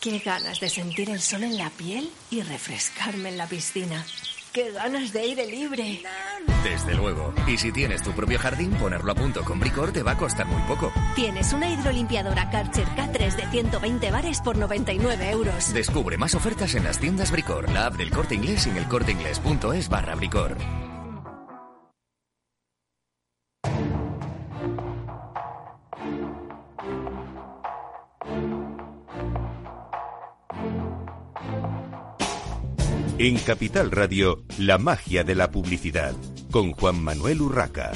Qué ganas de sentir el sol en la piel y refrescarme en la piscina. ¡Qué ganas de aire libre! Desde luego. Y si tienes tu propio jardín, ponerlo a punto con Bricor te va a costar muy poco. Tienes una hidrolimpiadora Karcher K3 de 120 bares por 99 euros. Descubre más ofertas en las tiendas Bricor, la app del corte inglés en elcorteinglés.es barra Bricor. En Capital Radio, la magia de la publicidad, con Juan Manuel Urraca.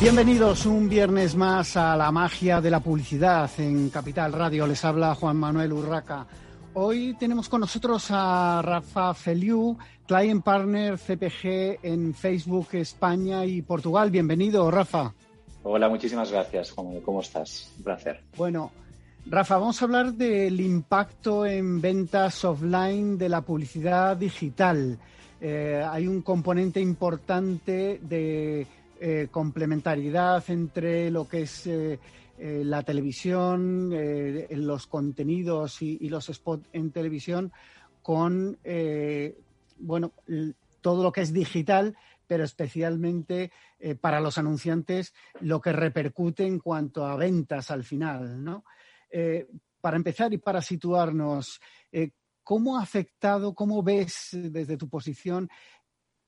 Bienvenidos un viernes más a la magia de la publicidad en Capital Radio. Les habla Juan Manuel Urraca. Hoy tenemos con nosotros a Rafa Feliu, Client Partner CPG en Facebook España y Portugal. Bienvenido, Rafa. Hola, muchísimas gracias, Juan. ¿Cómo estás? Un placer. Bueno, Rafa, vamos a hablar del impacto en ventas offline de la publicidad digital. Eh, hay un componente importante de eh, complementariedad entre lo que es eh, la televisión, los contenidos y, y, los spots en televisión con bueno todo lo que es digital, pero especialmente para los anunciantes lo que repercute en cuanto a ventas al final, ¿no? Eh, para empezar y para situarnos, eh, ¿cómo ha afectado, cómo ves desde tu posición,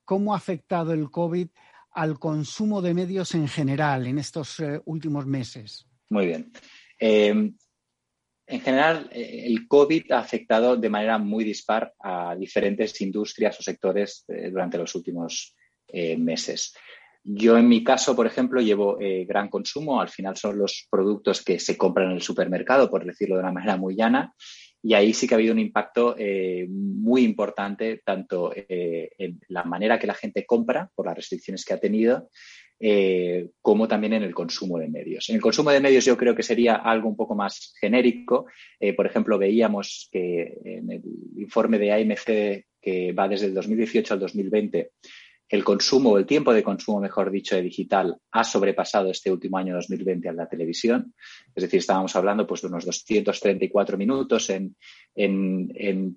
cómo ha afectado el COVID al consumo de medios en general en estos eh, últimos meses? Muy bien. en general, el COVID ha afectado de manera muy dispar a diferentes industrias o sectores durante los últimos meses. Yo en mi caso, por ejemplo, llevo eh, gran consumo. Al final son los productos que se compran en el supermercado, por decirlo de una manera muy llana. Y ahí sí que ha habido un impacto eh, muy importante, tanto eh, en la manera que la gente compra, por las restricciones que ha tenido, como también en el consumo de medios. En el consumo de medios yo creo que sería algo un poco más genérico. por ejemplo, veíamos que en el informe de AMC que va desde el 2018 al 2020, el consumo, el tiempo de consumo, mejor dicho, de digital ha sobrepasado este último año 2020 a la televisión. Es decir, estábamos hablando pues, de unos 234 minutos en,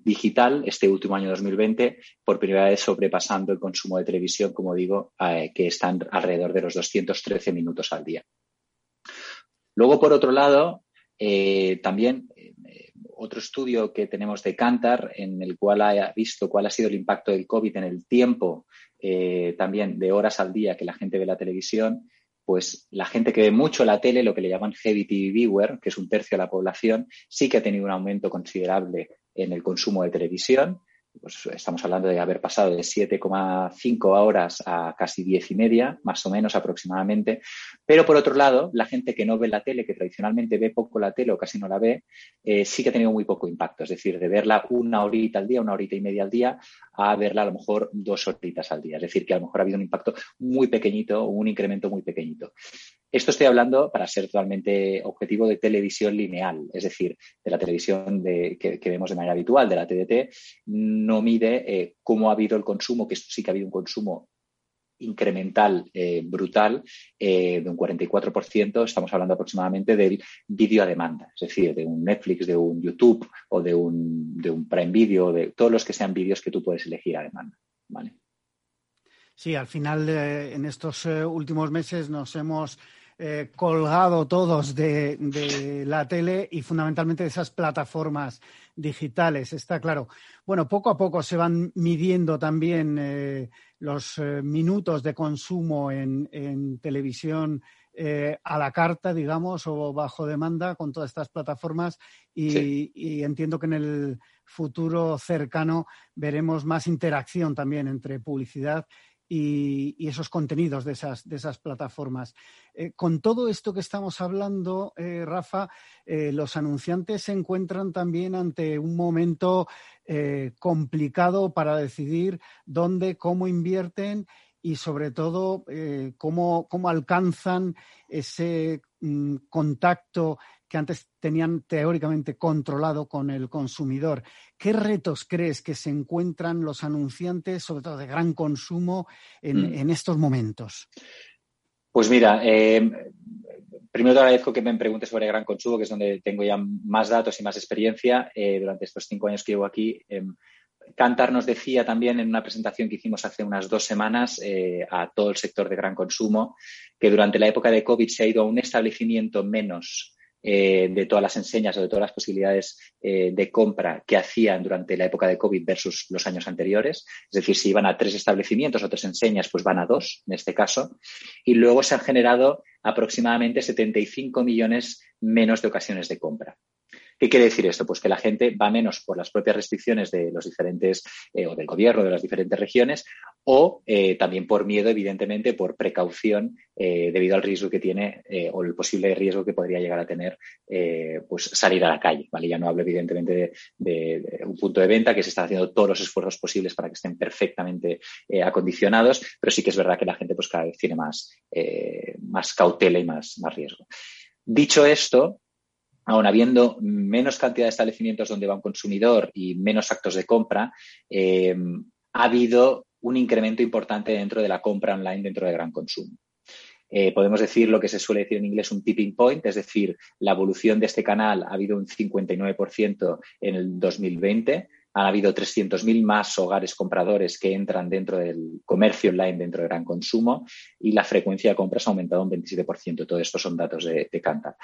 digital este último año 2020, por primera vez sobrepasando el consumo de televisión, como digo, eh, que están alrededor de los 213 minutos al día. Luego, por otro lado, eh, también eh, otro estudio que tenemos de Cantar, en el cual ha visto cuál ha sido el impacto del COVID en el tiempo eh, también de horas al día que la gente ve la televisión, pues la gente que ve mucho la tele, lo que le llaman heavy TV viewer, que es un tercio de la población, sí que ha tenido un aumento considerable en el consumo de televisión pues estamos hablando de haber pasado de 7,5 horas a casi 10 y media, más o menos aproximadamente. Pero por otro lado, la gente que no ve la tele, que tradicionalmente ve poco la tele o casi no la ve, eh, sí que ha tenido muy poco impacto. Es decir, de verla una horita al día, una horita y media al día, a verla a lo mejor dos horitas al día. Es decir, que a lo mejor ha habido un impacto muy pequeñito, un incremento muy pequeñito. Esto estoy hablando, para ser totalmente objetivo, de televisión lineal, es decir, de la televisión que, vemos de manera habitual, de la TDT, no mide eh, cómo ha habido el consumo, que sí que ha habido un consumo incremental brutal brutal eh, de un 44%, estamos hablando aproximadamente del vídeo a demanda, es decir, de un Netflix, de un YouTube o de un, de Prime Video, de todos los que sean vídeos que tú puedes elegir a demanda. Sí, al final eh, en estos últimos meses nos hemos eh, colgado todos de, la tele y fundamentalmente de esas plataformas digitales, está claro. Bueno, poco a poco se van midiendo también eh, los eh, minutos de consumo en, televisión a la carta, digamos, o bajo demanda con todas estas plataformas y entiendo que en el futuro cercano veremos más interacción también entre publicidad y, esos contenidos de esas, de esas plataformas. Eh, con todo esto que estamos hablando, eh, Rafa, eh, los anunciantes se encuentran también ante un momento complicado para decidir dónde, cómo invierten y sobre todo cómo, cómo, alcanzan ese mm, contacto que antes tenían teóricamente controlado con el consumidor. ¿Qué retos crees que se encuentran los anunciantes, sobre todo de gran consumo, en, mm. estos momentos? Pues mira, eh, primero te agradezco que me preguntes sobre gran consumo, que es donde tengo ya más datos y más experiencia eh, durante estos cinco años que llevo aquí. Em, Cantar nos decía también en una presentación que hicimos hace unas dos semanas eh, a todo el sector de gran consumo que durante la época de COVID se ha ido a un establecimiento menos eh, de todas las enseñas o de todas las posibilidades eh, de compra que hacían durante la época de COVID versus los años anteriores. Es decir, si iban a tres establecimientos o tres enseñas, pues van a dos en este caso. Y luego se han generado aproximadamente 75 millones menos de ocasiones de compra. ¿Qué quiere decir esto? Pues que la gente va menos por las propias restricciones de los diferentes eh, o del gobierno de las diferentes regiones o eh, también por miedo, evidentemente, por precaución eh, debido al riesgo que tiene o el posible riesgo que podría llegar a tener pues salir a la calle. ¿vale? Ya no hablo, evidentemente, de, un punto de venta que se está haciendo todos los esfuerzos posibles para que estén perfectamente acondicionados, pero sí que es verdad que la gente pues cada vez tiene más, más cautela y más, más riesgo. Dicho esto, aún habiendo menos cantidad de establecimientos donde va un consumidor y menos actos de compra, eh, ha habido un incremento importante dentro de la compra online dentro de gran consumo. Eh, podemos decir lo que se suele decir en inglés un tipping point, es decir, la evolución de este canal ha habido un 59% en el 2020 han habido 300.000 más hogares compradores que entran dentro del comercio online, dentro de gran consumo, y la frecuencia de compras ha aumentado un 27%. Todo esto son datos de, de Cantar.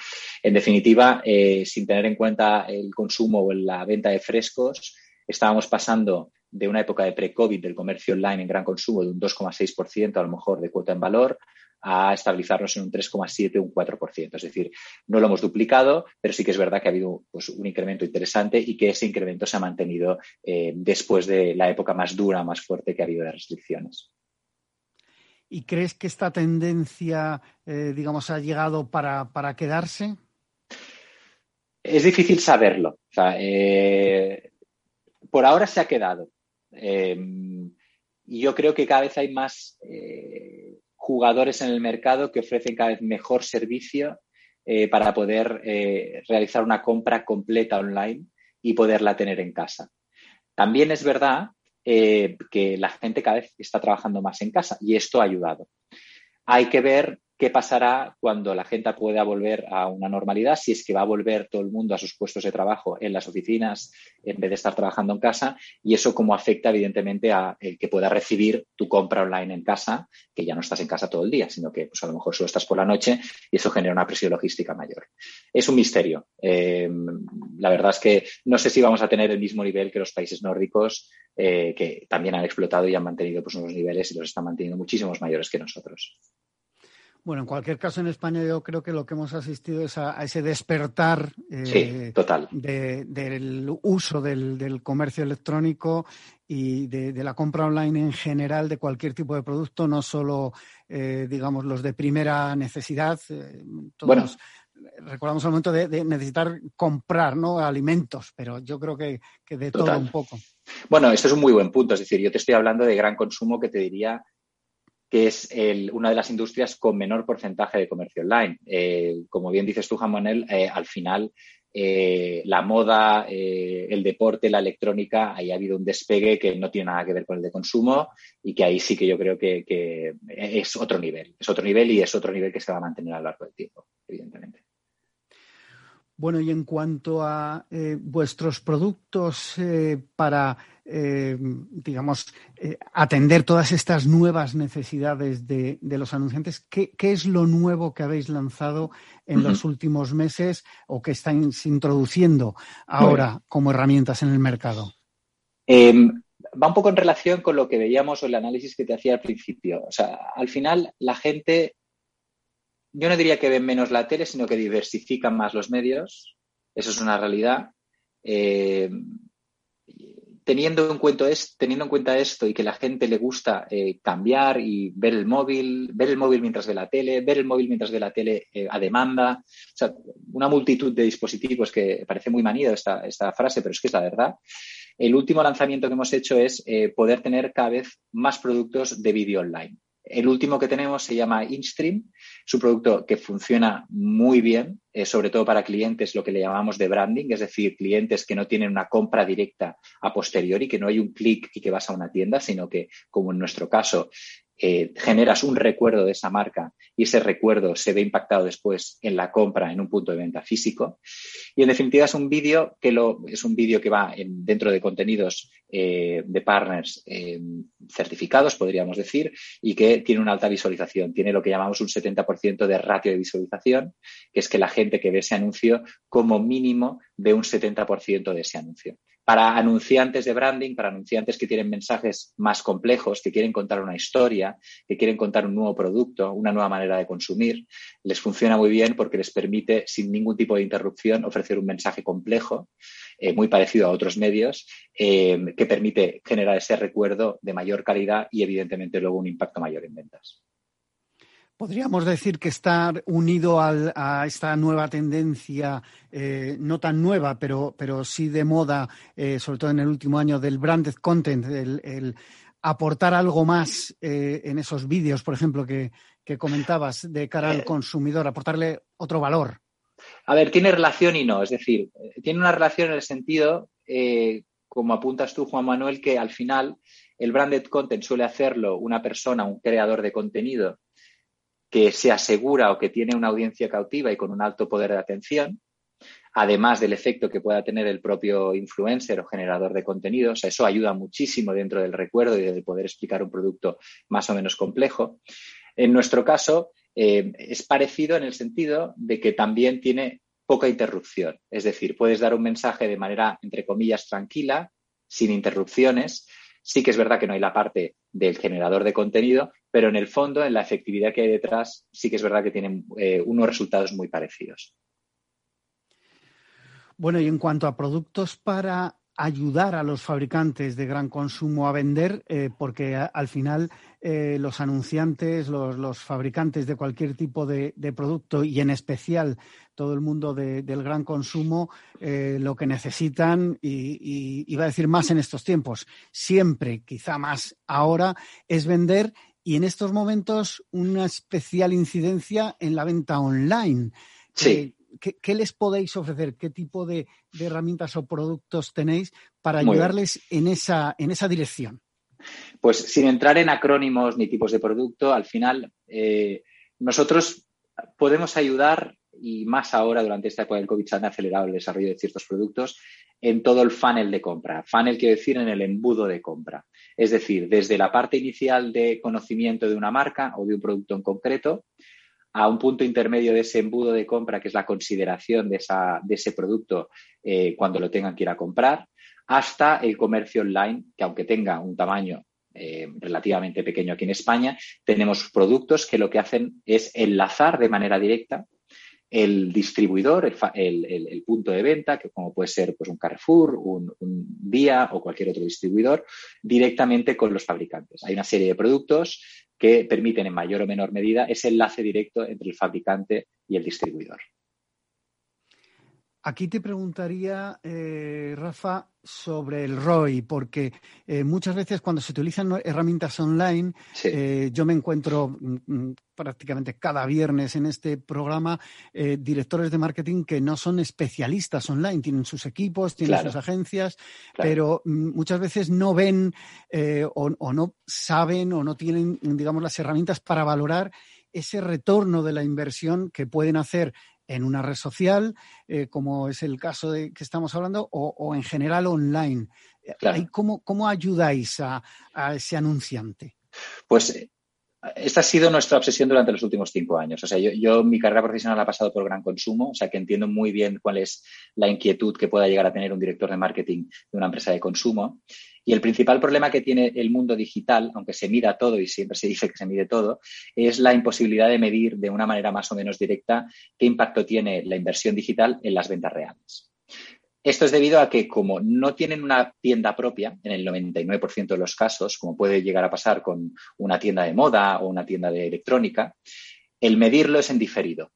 En definitiva, eh, sin tener en cuenta el consumo o la venta de frescos, estábamos pasando de una época de pre-COVID del comercio online en gran consumo de un 2,6% a lo mejor de cuota en valor a estabilizarnos en un 3,7 o un 4%. Es decir, no lo hemos duplicado, pero sí que es verdad que ha habido pues, un incremento interesante y que ese incremento se ha mantenido eh, después de la época más dura, más fuerte que ha habido de restricciones. ¿Y crees que esta tendencia, eh, digamos, ha llegado para, quedarse? Es difícil saberlo. Eh, por ahora se ha quedado. y yo creo que cada vez hay más jugadores en el mercado que ofrecen cada vez mejor servicio eh, para poder eh, realizar una compra completa online y poderla tener en casa. También es verdad eh, que la gente cada vez está trabajando más en casa y esto ha ayudado. Hay que ver qué pasará cuando la gente pueda volver a una normalidad, si es que va a volver todo el mundo a sus puestos de trabajo en las oficinas en vez de estar trabajando en casa y eso cómo afecta evidentemente a el que pueda recibir tu compra online en casa, que ya no estás en casa todo el día, sino que pues, a lo mejor solo estás por la noche y eso genera una presión logística mayor. Es un misterio. Eh, la verdad es que no sé si vamos a tener el mismo nivel que los países nórdicos, eh, que también han explotado y han mantenido pues, unos niveles y los están manteniendo muchísimos mayores que nosotros. Bueno, en cualquier caso, en España yo creo que lo que hemos asistido es a, ese despertar eh, total. del uso del, comercio electrónico y de, la compra online en general de cualquier tipo de producto, no solo, eh, digamos, los de primera necesidad. Eh, todos recordamos el momento de, necesitar comprar ¿no? alimentos, pero yo creo que, de todo un poco. Bueno, esto es un muy buen punto. Es decir, yo te estoy hablando de gran consumo que te diría que es una de las industrias con menor porcentaje de comercio online. Eh, como bien dices tú, Juan Manuel, eh, al final eh, la moda, el deporte, la electrónica, ahí ha habido un despegue que no tiene nada que ver con el de consumo y que ahí sí que yo creo que, que es otro nivel, es otro nivel y es otro nivel que se va a mantener a lo largo del tiempo, evidentemente. Bueno, y en cuanto a eh, vuestros productos eh, para, eh, digamos, atender todas estas nuevas necesidades de, los anunciantes, ¿qué, es lo nuevo que habéis lanzado en los últimos meses o que estáis introduciendo ahora como herramientas en el mercado? Em, va un poco en relación con lo que veíamos o el análisis que te hacía al principio. O sea, al final la gente yo no diría que ven menos la tele, sino que diversifican más los medios. Eso es una realidad. Eh, teniendo, en cuenta teniendo en cuenta esto y que la gente le gusta eh, cambiar y ver el móvil, ver el móvil mientras ve la tele, ver el móvil mientras ve la tele eh, a demanda, o sea, una multitud de dispositivos que parece muy manido esta, esta frase, pero es que es la verdad. El último lanzamiento que hemos hecho es poder tener cada vez más productos de vídeo online. El último que tenemos se llama InStream, es un producto que funciona muy bien, eh, sobre todo para clientes, lo que le llamamos de branding, es decir, clientes que no tienen una compra directa a posteriori, que no hay un clic y que vas a una tienda, sino que, como en nuestro caso, eh, generas un recuerdo de esa marca y ese recuerdo se ve impactado después en la compra en un punto de venta físico. Y en definitiva es un vídeo que lo, es un vídeo que va dentro de contenidos eh, de partners eh, certificados, podríamos decir, y que tiene una alta visualización. Tiene lo que llamamos un 70% de ratio de visualización, que es que la gente que ve ese anuncio como mínimo ve un 70% de ese anuncio para anunciantes de branding, para anunciantes que tienen mensajes más complejos, que quieren contar una historia, que quieren contar un nuevo producto, una nueva manera de consumir, les funciona muy bien porque les permite, sin ningún tipo de interrupción, ofrecer un mensaje complejo, eh, muy parecido a otros medios, eh, que permite generar ese recuerdo de mayor calidad y, evidentemente, luego un impacto mayor en ventas. Podríamos decir que estar unido a esta nueva tendencia, eh, no tan nueva, pero, pero sí de moda, eh, sobre todo en el último año, del branded content, el, aportar algo más eh, en esos vídeos, por ejemplo, que, comentabas de cara al consumidor, aportarle otro valor. A ver, tiene relación y no. Es decir, tiene una relación en el sentido, como apuntas tú, Juan Manuel, que al final el branded content suele hacerlo una persona, un creador de contenido que se asegura o que tiene una audiencia cautiva y con un alto poder de atención, además del efecto que pueda tener el propio influencer o generador de contenidos. Eso ayuda muchísimo dentro del recuerdo y de poder explicar un producto más o menos complejo. En nuestro caso, eh, es parecido en el sentido de que también tiene poca interrupción. Es decir, puedes dar un mensaje de manera, entre comillas, tranquila, sin interrupciones. Sí que es verdad que no hay la parte del generador de contenido, pero en el fondo, en la efectividad que hay detrás, sí que es verdad que tienen eh, unos resultados muy parecidos. Bueno, y en cuanto a productos para ayudar a los fabricantes de gran consumo a vender, eh, porque al final eh, los anunciantes, los, fabricantes de cualquier tipo de, producto y en especial todo el mundo del gran consumo, lo que necesitan, y, y, iba a decir más en estos tiempos, siempre, quizá más ahora, es vender y en estos momentos una especial incidencia en la venta online. Sí. ¿Qué, les podéis ofrecer? ¿Qué tipo de, herramientas o productos tenéis para ayudarles en esa, en esa dirección? Pues sin entrar en acrónimos ni tipos de producto, al final eh, nosotros podemos ayudar, y más ahora durante esta época del COVID se han acelerado el desarrollo de ciertos productos, en todo el funnel de compra. Funnel quiere decir en el embudo de compra. Es decir, desde la parte inicial de conocimiento de una marca o de un producto en concreto, a un punto intermedio de ese embudo de compra, que es la consideración de, esa, de ese producto eh, cuando lo tengan que ir a comprar, hasta el comercio online, que aunque tenga un tamaño eh, relativamente pequeño aquí en España, tenemos productos que lo que hacen es enlazar de manera directa el distribuidor, el, punto de venta, que como puede ser pues, un Carrefour, un, Día o cualquier otro distribuidor, directamente con los fabricantes. Hay una serie de productos que permiten en mayor o menor medida ese enlace directo entre el fabricante y el distribuidor. Aquí te preguntaría, eh, Rafa, sobre el ROI, porque eh, muchas veces cuando se utilizan herramientas online, eh, yo me encuentro mm, mm, prácticamente cada viernes en este programa directores de marketing que no son especialistas online, tienen sus equipos, tienen sus agencias, pero mm, muchas veces no ven o, o no saben o no tienen, digamos, las herramientas para valorar ese retorno de la inversión que pueden hacer en una red social, eh, como es el caso de que estamos hablando, o, en general online. ¿Cómo, ¿Cómo, ayudáis a, ese anunciante? Pues esta ha sido nuestra obsesión durante los últimos cinco años. O sea, yo, mi carrera profesional ha pasado por gran consumo, o sea que entiendo muy bien cuál es la inquietud que pueda llegar a tener un director de marketing de una empresa de consumo. Y el principal problema que tiene el mundo digital, aunque se mira todo y siempre se dice que se mide todo, es la imposibilidad de medir de una manera más o menos directa qué impacto tiene la inversión digital en las ventas reales. Esto es debido a que como no tienen una tienda propia, en el 99% de los casos, como puede llegar a pasar con una tienda de moda o una tienda de electrónica, el medirlo es en diferido.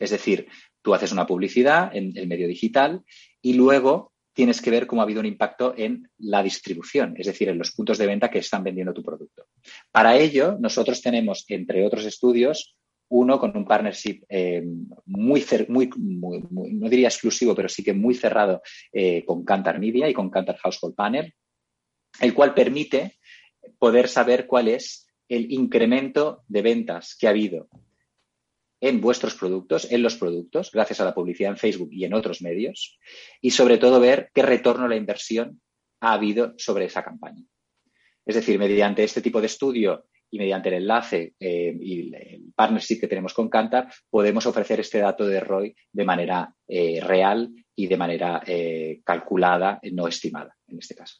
Es decir, tú haces una publicidad en el medio digital y luego tienes que ver cómo ha habido un impacto en la distribución, es decir, en los puntos de venta que están vendiendo tu producto. Para ello, nosotros tenemos, entre otros estudios, uno con un partnership eh, muy, muy, no diría exclusivo, pero sí que muy cerrado eh, con Cantar Media y con Cantar Household Panel, el cual permite poder saber cuál es el incremento de ventas que ha habido en vuestros productos, en los productos, gracias a la publicidad en Facebook y en otros medios, y sobre todo ver qué retorno la inversión ha habido sobre esa campaña. Es decir, mediante este tipo de estudio y mediante el enlace eh, y el partnership que tenemos con Cantar, podemos ofrecer este dato de ROI de manera eh, real y de manera eh, calculada, no estimada en este caso.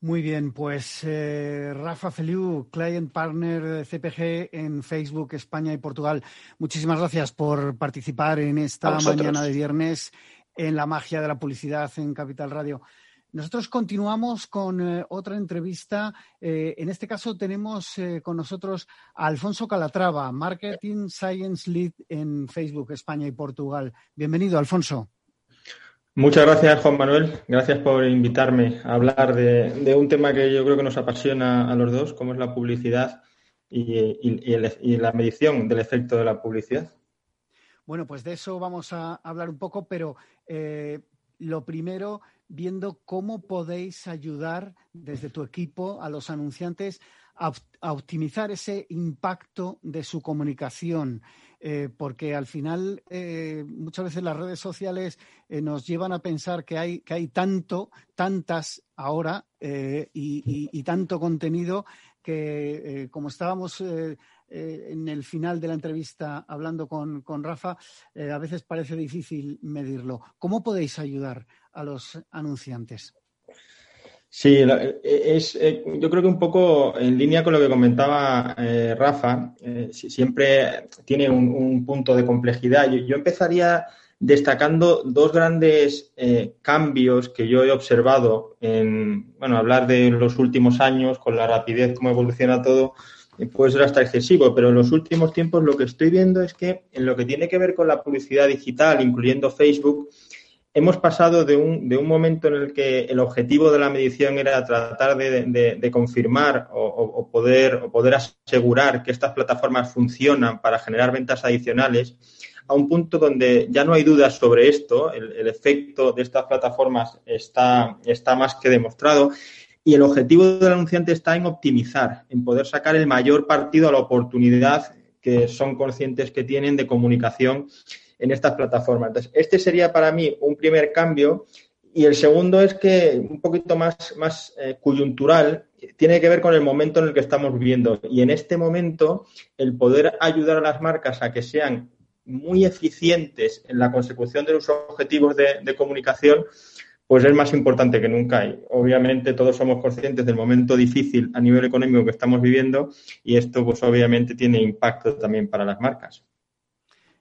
Muy bien, pues Rafa Feliu, Client Partner de CPG en Facebook, España y Portugal. Muchísimas gracias por participar en esta mañana de viernes en la magia de la publicidad en Capital Radio. Nosotros continuamos con eh, otra entrevista. Eh, en este caso tenemos eh, con nosotros a Alfonso Calatrava, Marketing Science Lead en Facebook, España y Portugal. Bienvenido, Alfonso. Muchas gracias, Juan Manuel. Gracias por invitarme a hablar de, un tema que yo creo que nos apasiona a los dos, como es la publicidad y la medición del efecto de la publicidad. Bueno, pues de eso vamos a hablar un poco, pero lo primero, viendo cómo podéis ayudar desde tu equipo a los anunciantes a, optimizar ese impacto de su comunicación. Eh, porque al final eh, muchas veces las redes sociales eh, nos llevan a pensar que hay, que hay tanto, tantas ahora y, tanto contenido que, como estábamos en el final de la entrevista hablando con, con Rafa, a veces parece difícil medirlo. ¿Cómo podéis ayudar a los anunciantes. Sí, es, eh, yo creo que un poco en línea con lo que comentaba eh, Rafa, eh, siempre tiene un, punto de complejidad. Yo, empezaría destacando dos grandes cambios que yo he observado en, bueno, hablar de los últimos años, con la rapidez como evoluciona todo, puede ser hasta excesivo, pero en los últimos tiempos lo que estoy viendo es que en lo que tiene que ver con la publicidad digital, incluyendo Facebook, hemos pasado de un, de un, momento en el que el objetivo de la medición era tratar de, confirmar o, poder, o poder asegurar que estas plataformas funcionan para generar ventas adicionales, a un punto donde ya no hay dudas sobre esto, el, efecto de estas plataformas está, está más que demostrado. Y el objetivo del anunciante está en optimizar, en poder sacar el mayor partido a la oportunidad que son conscientes que tienen de comunicación en estas plataformas. Entonces, este sería para mí un primer cambio. Y el segundo es que un poquito más, más eh, coyuntural, tiene que ver con el momento en el que estamos viviendo. Y en este momento, el poder ayudar a las marcas a que sean muy eficientes en la consecución de los objetivos de, de comunicación, pues es más importante que nunca. Y obviamente todos somos conscientes del momento difícil a nivel económico que estamos viviendo y esto pues obviamente tiene impacto también para las marcas.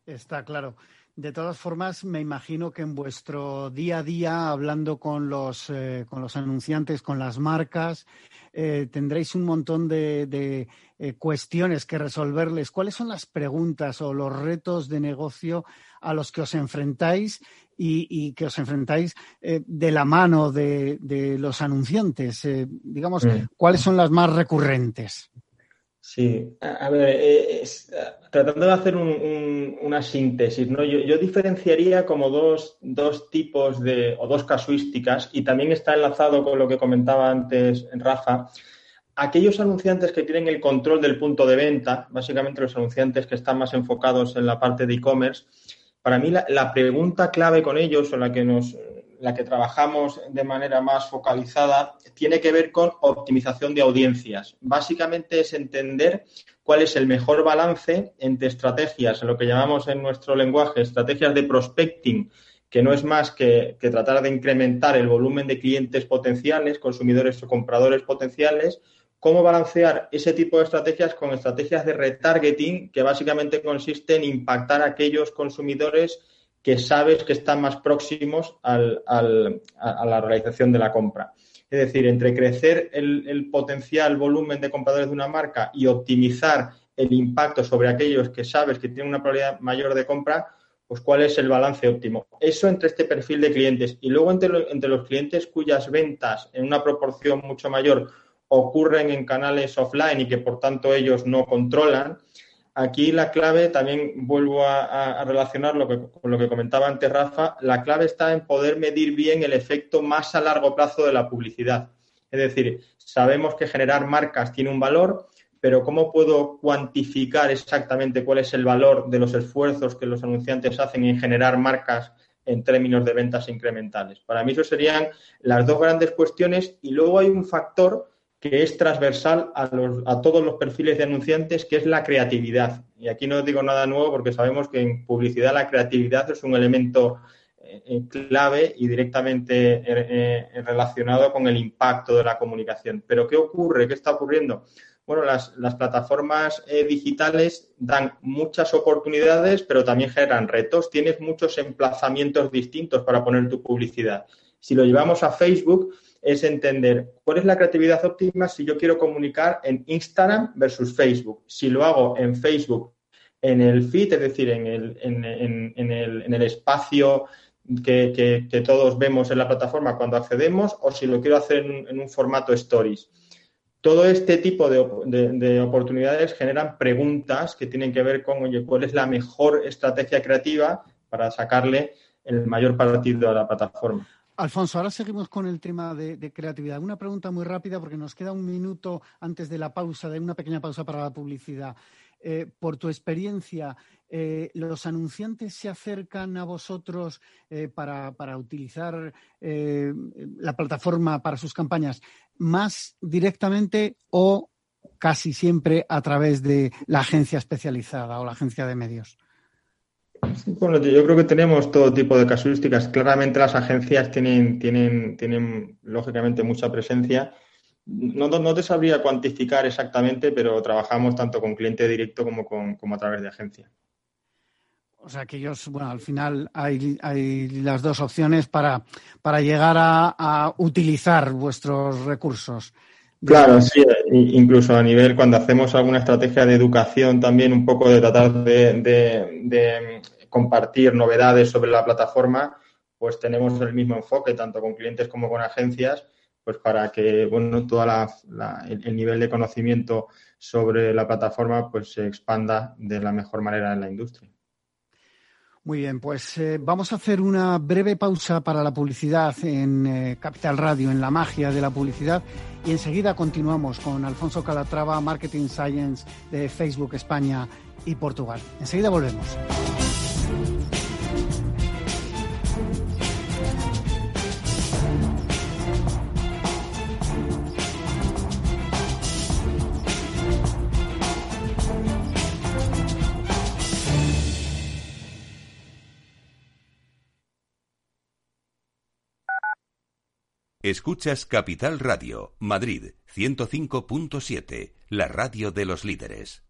Está claro. De todas formas, me imagino que en vuestro día a día, hablando con los, eh, con los anunciantes, con las marcas, eh, tendréis un montón de, eh, cuestiones que resolverles. ¿Cuáles son las preguntas o los retos de negocio a los que os enfrentáis y, que os enfrentáis de la mano de, los anunciantes? digamos, mm. ¿cuáles son las más recurrentes? Sí, a ver, eh, tratando de hacer una síntesis, ¿no? Yo, diferenciaría como dos, dos, tipos de, o dos casuísticas, y también está enlazado con lo que comentaba antes Rafa, aquellos anunciantes que tienen el control del punto de venta, básicamente los anunciantes que están más enfocados en la parte de e-commerce, para mí la, pregunta clave con ellos, o la que nos, la que trabajamos de manera más focalizada, tiene que ver con optimización de audiencias. Básicamente es entender cuál es el mejor balance entre estrategias, lo que llamamos en nuestro lenguaje estrategias de prospecting, que no es más que, tratar de incrementar el volumen de clientes potenciales, consumidores o compradores potenciales, cómo balancear ese tipo de estrategias con estrategias de retargeting, que básicamente consiste en impactar a aquellos consumidores que sabes que están más próximos a la realización de la compra. Es decir, entre crecer el, potencial volumen de compradores de una marca y optimizar el impacto sobre aquellos que sabes que tienen una probabilidad mayor de compra, pues cuál es el balance óptimo. Eso entre este perfil de clientes y luego entre los clientes cuyas ventas en una proporción mucho mayor ocurren en canales offline y que por tanto ellos no controlan, Aquí la clave, también vuelvo a, relacionarlo con lo que comentaba antes Rafa, la clave está en poder medir bien el efecto más a largo plazo de la publicidad. Es decir, sabemos que generar marcas tiene un valor, pero ¿cómo puedo cuantificar exactamente cuál es el valor de los esfuerzos que los anunciantes hacen en generar marcas en términos de ventas incrementales? Para mí eso serían las dos grandes cuestiones y luego hay un factor que es transversal a, a, todos los perfiles de anunciantes, que es la creatividad. Y aquí no digo nada nuevo porque sabemos que en publicidad la creatividad es un elemento eh, clave y directamente eh, eh, relacionado con el impacto de la comunicación. Pero ¿qué ocurre? ¿Qué está ocurriendo? Bueno, las plataformas digitales dan muchas oportunidades, pero también generan retos. Tienes muchos emplazamientos distintos para poner tu publicidad. Si lo llevamos a Facebook, es entender cuál es la creatividad óptima si yo quiero comunicar en Instagram versus Facebook. Si lo hago en Facebook, en el feed, es decir, en el, en, el, en el espacio que, todos vemos en la plataforma cuando accedemos, o si lo quiero hacer en, un formato stories. Todo este tipo de, de, oportunidades generan preguntas que tienen que ver con, oye, ¿cuál es la mejor estrategia creativa para sacarle el mayor partido a la plataforma? Alfonso, ahora seguimos con el tema de, creatividad. Una pregunta muy rápida porque nos queda un minuto antes de la pausa, de una pequeña pausa para la publicidad. Eh, por tu experiencia, eh, ¿los anunciantes se acercan a vosotros eh, para, utilizar la plataforma para sus campañas más directamente o casi siempre a través de la agencia especializada o la agencia de medios? Bueno, yo creo que tenemos todo tipo de casuísticas. Claramente las agencias tienen, tienen, tienen lógicamente mucha presencia. No, no, te sabría cuantificar exactamente, pero trabajamos tanto con cliente directo como, con, como a través de agencia. O sea que ellos, bueno, al final hay, hay las dos opciones para, para llegar a utilizar vuestros recursos. Claro, sí, incluso a nivel cuando hacemos alguna estrategia de educación también un poco de tratar de, compartir novedades sobre la plataforma, pues tenemos el mismo enfoque tanto con clientes como con agencias, pues para que bueno todo el, nivel de conocimiento sobre la plataforma pues se expanda de la mejor manera en la industria. Muy bien, pues eh, vamos a hacer una breve pausa para la publicidad en eh, Capital Radio, en la magia de la publicidad, y enseguida continuamos con Alfonso Calatrava, Marketing Science de Facebook España y Portugal. Enseguida volvemos. Escuchas Capital Radio, Madrid 105.7, la radio de los líderes.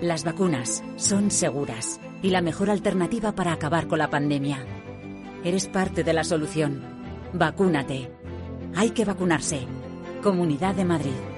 Las vacunas son seguras y la mejor alternativa para acabar con la pandemia. Eres parte de la solución. Vacúnate. Hay que vacunarse. Comunidad de Madrid.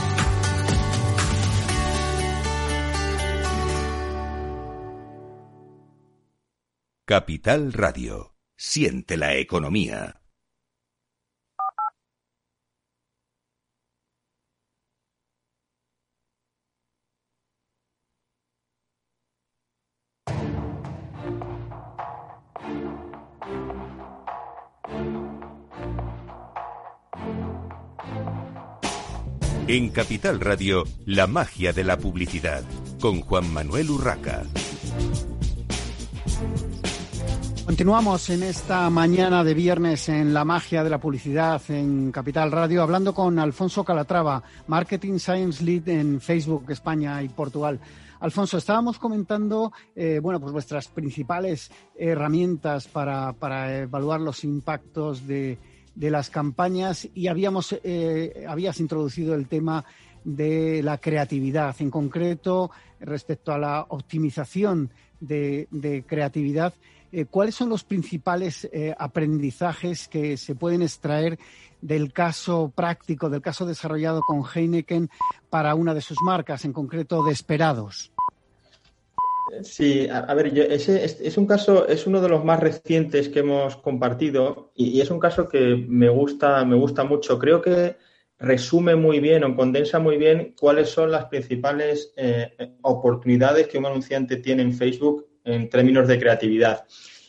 Capital Radio. Siente la economía. En Capital Radio, la magia de la publicidad, con Juan Manuel Urraca. Continuamos en esta mañana de viernes en la magia de la publicidad en Capital Radio, hablando con Alfonso Calatrava, Marketing Science Lead en Facebook España y Portugal. Alfonso, estábamos comentando, eh, bueno, pues vuestras principales herramientas para, evaluar los impactos de, las campañas y habíamos, eh, habías introducido el tema de la creatividad, en concreto respecto a la optimización de, creatividad. Eh, ¿Cuáles son los principales eh, aprendizajes que se pueden extraer del caso práctico, del caso desarrollado con Heineken para una de sus marcas, en concreto Desperados? Sí, a, ver, ese es, un caso, es uno de los más recientes que hemos compartido y, es un caso que me gusta, me gusta mucho. Creo que resume muy bien o condensa muy bien cuáles son las principales eh, oportunidades que un anunciante tiene en Facebook en términos de creatividad.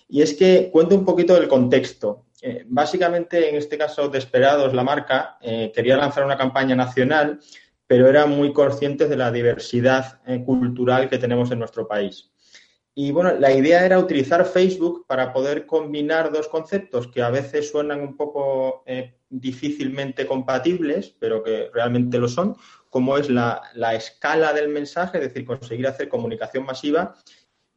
Y es que cuento un poquito del contexto. Eh, básicamente, en este caso, Desperados, la marca, eh, quería lanzar una campaña nacional, pero eran muy conscientes de la diversidad cultural que tenemos en nuestro país. Y bueno, la idea era utilizar Facebook para poder combinar dos conceptos que a veces suenan un poco difícilmente compatibles, pero que realmente lo son, como es la, escala del mensaje, es decir, conseguir hacer comunicación masiva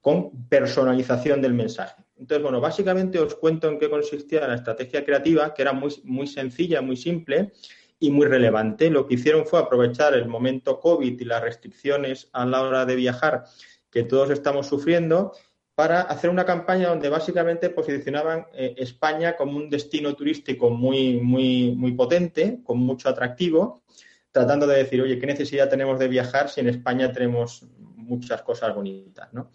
con personalización del mensaje. Entonces, bueno, básicamente os cuento en qué consistía la estrategia creativa, que era muy, muy sencilla, muy simple y muy relevante. Lo que hicieron fue aprovechar el momento COVID y las restricciones a la hora de viajar que todos estamos sufriendo para hacer una campaña donde básicamente posicionaban eh, España como un destino turístico muy, muy, muy potente, con mucho atractivo, tratando de decir, oye, ¿qué necesidad tenemos de viajar si en España tenemos muchas cosas bonitas? ¿no?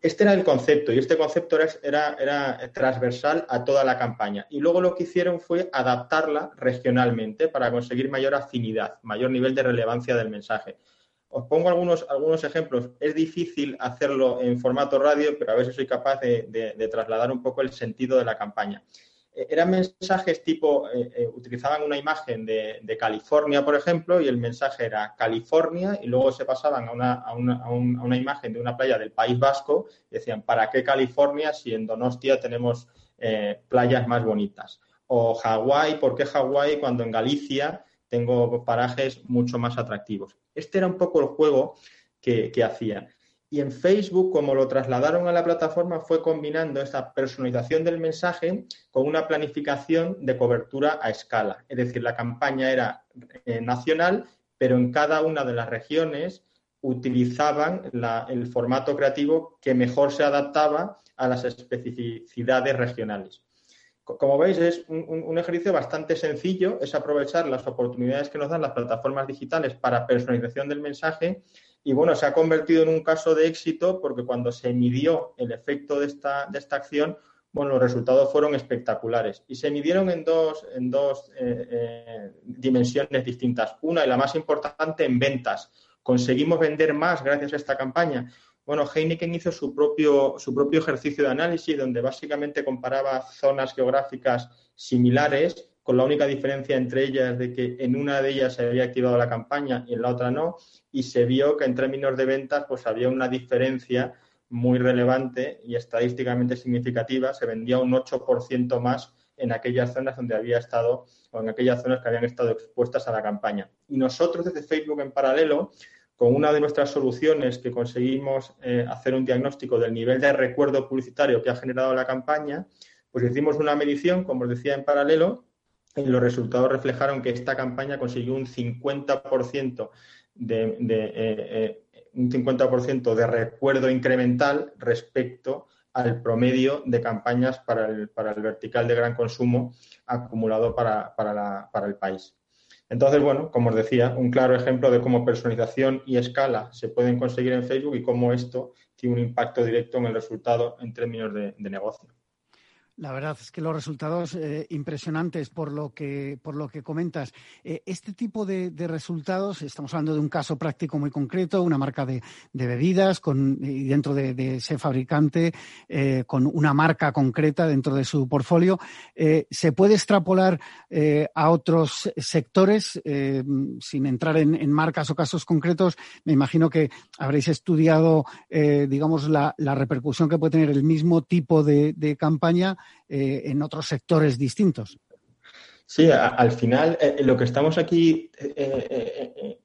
Este era el concepto y este concepto era, era, transversal a toda la campaña. Y luego lo que hicieron fue adaptarla regionalmente para conseguir mayor afinidad, mayor nivel de relevancia del mensaje. Os pongo algunos, algunos ejemplos. Es difícil hacerlo en formato radio, pero a veces soy capaz de, trasladar un poco el sentido de la campaña. Eh, eran mensajes tipo, eh, eh, utilizaban una imagen de, California, por ejemplo, y el mensaje era California, y luego se pasaban a una, a una, imagen de una playa del País Vasco, y decían, ¿para qué California si en Donostia tenemos playas más bonitas? O Hawái, ¿por qué Hawái cuando en Galicia tengo parajes mucho más atractivos. Este era un poco el juego que, hacía. Y en Facebook, como lo trasladaron a la plataforma, fue combinando esa personalización del mensaje con una planificación de cobertura a escala. Es decir, la campaña era eh, nacional, pero en cada una de las regiones utilizaban el formato creativo que mejor se adaptaba a las especificidades regionales. Como veis, es un, ejercicio bastante sencillo, es aprovechar las oportunidades que nos dan las plataformas digitales para personalización del mensaje y bueno, se ha convertido en un caso de éxito porque cuando se midió el efecto de esta, de esta acción, bueno, los resultados fueron espectaculares y se midieron en dos, en dos eh, eh, dimensiones distintas. Una y la más importante en ventas. Conseguimos vender más gracias a esta campaña bueno, Heineken hizo su propio, su propio ejercicio de análisis donde básicamente comparaba zonas geográficas similares con la única diferencia entre ellas de que en una de ellas se había activado la campaña y en la otra no, y se vio que en términos de ventas pues había una diferencia muy relevante y estadísticamente significativa, se vendía un 8% más en aquellas zonas donde había estado o en aquellas zonas que habían estado expuestas a la campaña. Y nosotros desde Facebook en paralelo con una de nuestras soluciones que conseguimos eh, hacer un diagnóstico del nivel de recuerdo publicitario que ha generado la campaña, pues hicimos una medición, como os decía, en paralelo, los resultados reflejaron que esta campaña consiguió un 50% de, eh, eh, un 50% de recuerdo incremental respecto al promedio de campañas para el, para el vertical de gran consumo acumulado para, para el país. Entonces, bueno, como os decía, un claro ejemplo de cómo personalización y escala se pueden conseguir en Facebook y cómo esto tiene un impacto directo en el resultado en términos de, negocio. La verdad es que los resultados eh, impresionantes por lo que, por lo que comentas. Eh, este tipo de, resultados, estamos hablando de un caso práctico muy concreto, una marca de, bebidas con, dentro de, ese fabricante eh, con una marca concreta dentro de su portfolio. ¿Se puede extrapolar a otros sectores sin entrar en, marcas o casos concretos? Me imagino que habréis estudiado, digamos, la, repercusión que puede tener el mismo tipo de campaña eh, en otros sectores distintos. Sí, al final eh, lo que estamos aquí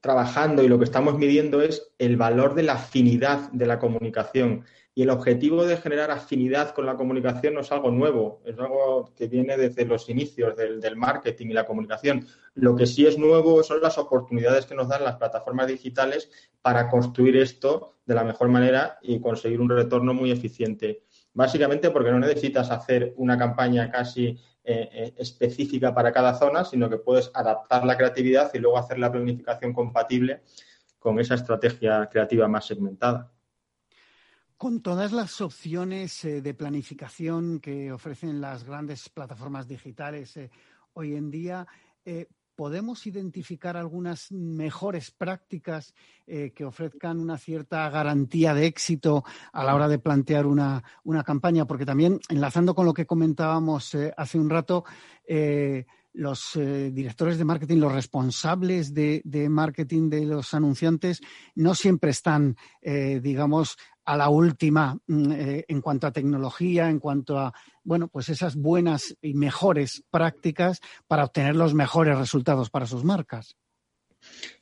trabajando y lo que estamos midiendo es el valor de la afinidad de la comunicación. Y el objetivo de generar afinidad con la comunicación no es algo nuevo, es algo que viene desde los inicios del, marketing y la comunicación. Lo que sí es nuevo son las oportunidades que nos dan las plataformas digitales para construir esto de la mejor manera y conseguir un retorno muy eficiente. Básicamente porque no necesitas hacer una campaña casi eh, eh, específica para cada zona, sino que puedes adaptar la creatividad y luego hacer la planificación compatible con esa estrategia creativa más segmentada. Con todas las opciones eh, de planificación que ofrecen las grandes plataformas digitales hoy en día, ¿podemos identificar algunas mejores prácticas que ofrezcan una cierta garantía de éxito a la hora de plantear una, campaña? Porque también, enlazando con lo que comentábamos hace un rato, los directores de marketing, los responsables de, marketing de los anunciantes, no siempre están, digamos, a la última mm, eh, en cuanto a tecnología, en cuanto a, bueno, pues esas buenas y mejores prácticas para obtener los mejores resultados para sus marcas.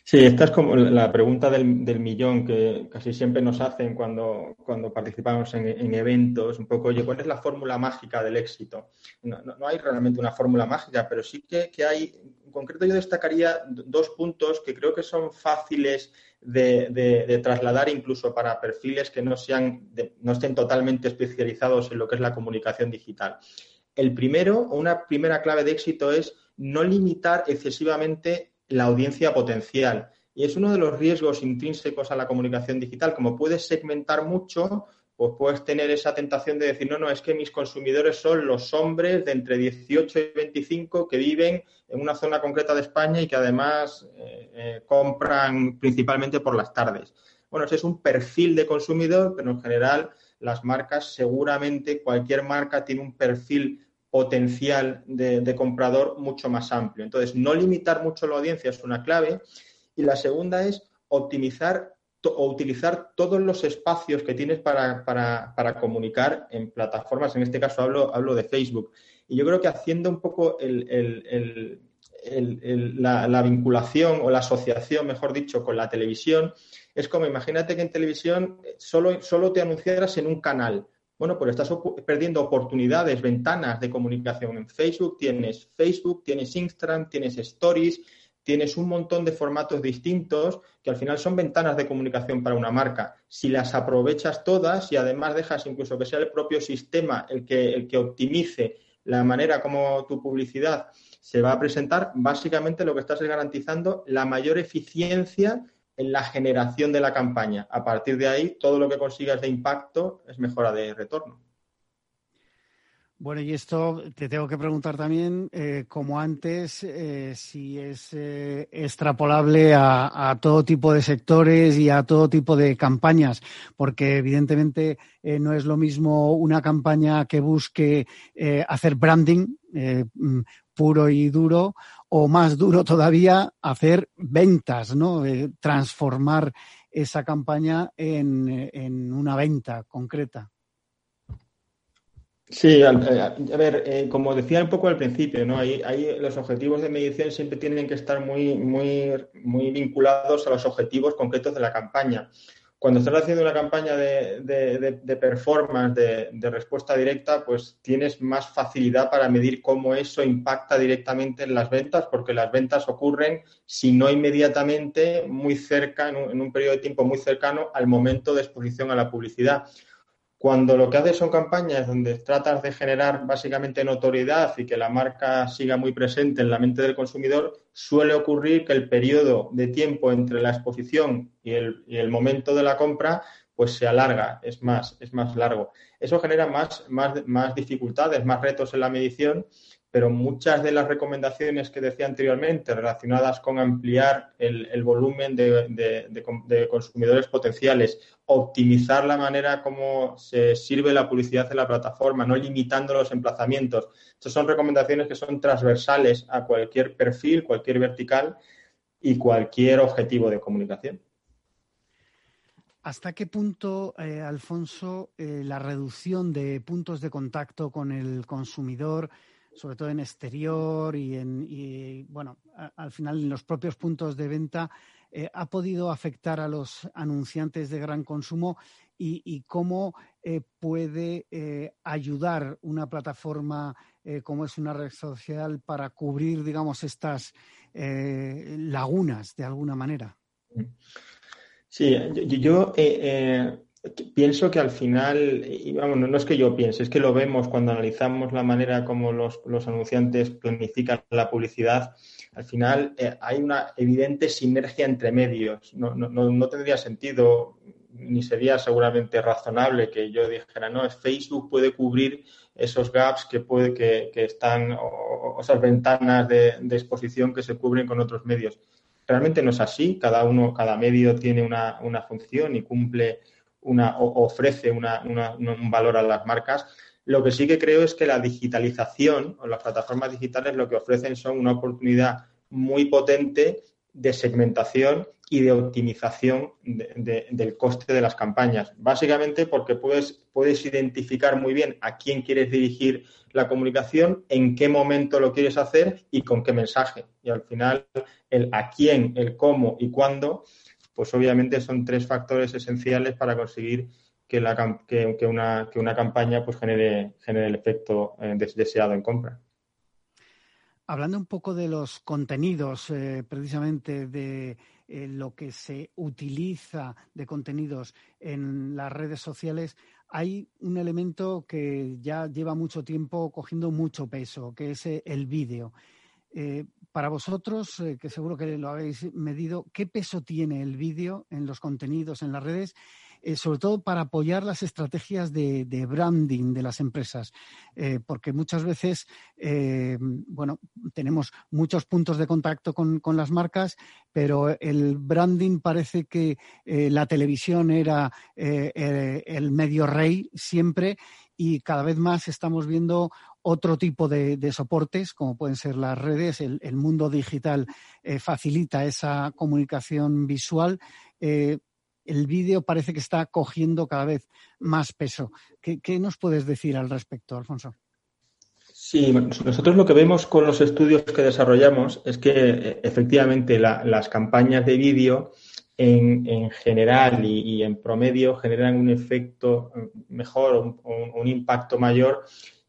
Sí, esta es como la pregunta del, millón que casi siempre nos hacen cuando, cuando participamos en, eventos, un poco, oye, ¿cuál es la fórmula mágica del éxito? No, hay realmente una fórmula mágica, pero sí que, que, hay, en concreto yo destacaría dos puntos que creo que son fáciles de, trasladar incluso para perfiles que no, sean no estén totalmente especializados en lo que es la comunicación digital. El primero, una primera clave de éxito es no limitar excesivamente la audiencia potencial. Y es uno de los riesgos intrínsecos a la comunicación digital. Como puedes segmentar mucho, pues puedes tener esa tentación de decir, no, no, es que mis consumidores son los hombres de entre 18 y 25 que viven en una zona concreta de España y que además eh, eh, compran principalmente por las tardes. Bueno, ese es un perfil de consumidor, pero en general las marcas, seguramente cualquier marca tiene un perfil potencial de, comprador mucho más amplio. Entonces, no limitar mucho la audiencia es una clave. Y la segunda es optimizar o utilizar todos los espacios que tienes para, comunicar en plataformas. En este caso hablo, hablo de Facebook. Y yo creo que haciendo un poco la, vinculación o la asociación, mejor dicho, con la televisión, es como imagínate que en televisión solo, solo te anunciaras en un canal. Bueno, pues estás perdiendo oportunidades, ventanas de comunicación. En Facebook tienes Facebook, tienes Instagram, tienes Stories, tienes un montón de formatos distintos que al final son ventanas de comunicación para una marca. Si las aprovechas todas y además dejas incluso que sea el propio sistema el que, el que optimice la manera como tu publicidad se va a presentar, básicamente lo que estás es garantizando la mayor eficiencia en la generación de la campaña. A partir de ahí, todo lo que consigas de impacto es mejora de retorno. Bueno, y esto te tengo que preguntar también, eh, como antes, eh, si es eh, extrapolable a, todo tipo de sectores y a todo tipo de campañas, porque evidentemente no es lo mismo una campaña que busque hacer branding mm, puro y duro, o más duro todavía, hacer ventas, ¿no? transformar esa campaña en una venta concreta. Sí, a, eh, ver, eh, como decía un poco al principio, ¿no? Ahí, los objetivos de medición siempre tienen que estar muy, muy, muy vinculados a los objetivos concretos de la campaña. Cuando estás haciendo una campaña de, de, performance, de, respuesta directa, pues tienes más facilidad para medir cómo eso impacta directamente en las ventas, porque las ventas ocurren, si no inmediatamente, muy cerca, en un periodo de tiempo muy cercano al momento de exposición a la publicidad. Cuando lo que haces son campañas donde tratas de generar básicamente notoriedad y que la marca siga muy presente en la mente del consumidor, suele ocurrir que el periodo de tiempo entre la exposición y el, momento de la compra pues se alarga, es más, es más largo. Eso genera más, más, más dificultades, más retos en la medición pero muchas de las recomendaciones que decía anteriormente relacionadas con ampliar el, volumen de, consumidores potenciales, optimizar la manera como se sirve la publicidad en la plataforma, no limitando los emplazamientos. Estas son recomendaciones que son transversales a cualquier perfil, cualquier vertical y cualquier objetivo de comunicación. ¿Hasta qué punto, eh, Alfonso, eh, la reducción de puntos de contacto con el consumidor sobre todo en exterior y en, bueno, al final en los propios puntos de venta, eh, ha podido afectar a los anunciantes de gran consumo y, cómo eh, puede eh, ayudar una plataforma como es una red social para cubrir, digamos, estas lagunas de alguna manera. Sí, yo, pienso que al final, y vamos, no, es que yo piense, es que lo vemos cuando analizamos la manera como los, los anunciantes planifican la publicidad al final eh, hay una evidente sinergia entre medios. No, no, no, tendría sentido ni sería seguramente razonable que yo dijera, no, Facebook puede cubrir esos gaps que, puede, que, están, o, esas ventanas de, exposición que se cubren con otros medios. Realmente no es así, cada uno, cada medio tiene una, función y cumple una, ofrece un valor a las marcas. Lo que sí que creo es que la digitalización o las plataformas digitales lo que ofrecen son una oportunidad muy potente de segmentación y de optimización del coste de las campañas. Básicamente porque puedes, puedes identificar muy bien a quién quieres dirigir la comunicación, en qué momento lo quieres hacer y con qué mensaje. Y al final, el a quién, el cómo y cuándo, pues obviamente son tres factores esenciales para conseguir que, una, que una, campaña pues genere, genere el efecto eh, deseado en compra. Hablando un poco de los contenidos, eh, precisamente de eh, lo que se utiliza de contenidos en las redes sociales, hay un elemento que ya lleva mucho tiempo cogiendo mucho peso, que es el vídeo. Para vosotros, que seguro que lo habéis medido, ¿qué peso tiene el vídeo en los contenidos, en las redes? Eh, sobre todo para apoyar las estrategias de, branding de las empresas, eh, porque muchas veces, eh, bueno, tenemos muchos puntos de contacto con, las marcas, pero el branding parece que la televisión era el medio rey siempre y cada vez más estamos viendo otro tipo de, soportes, como pueden ser las redes. El, mundo digital facilita esa comunicación visual el vídeo parece que está cogiendo cada vez más peso. ¿Qué, nos puedes decir al respecto, Alfonso? Sí, nosotros lo que vemos con los estudios que desarrollamos es que eh, efectivamente las campañas de vídeo en, general y, en promedio generan un efecto mm, mejor, un, un impacto mayor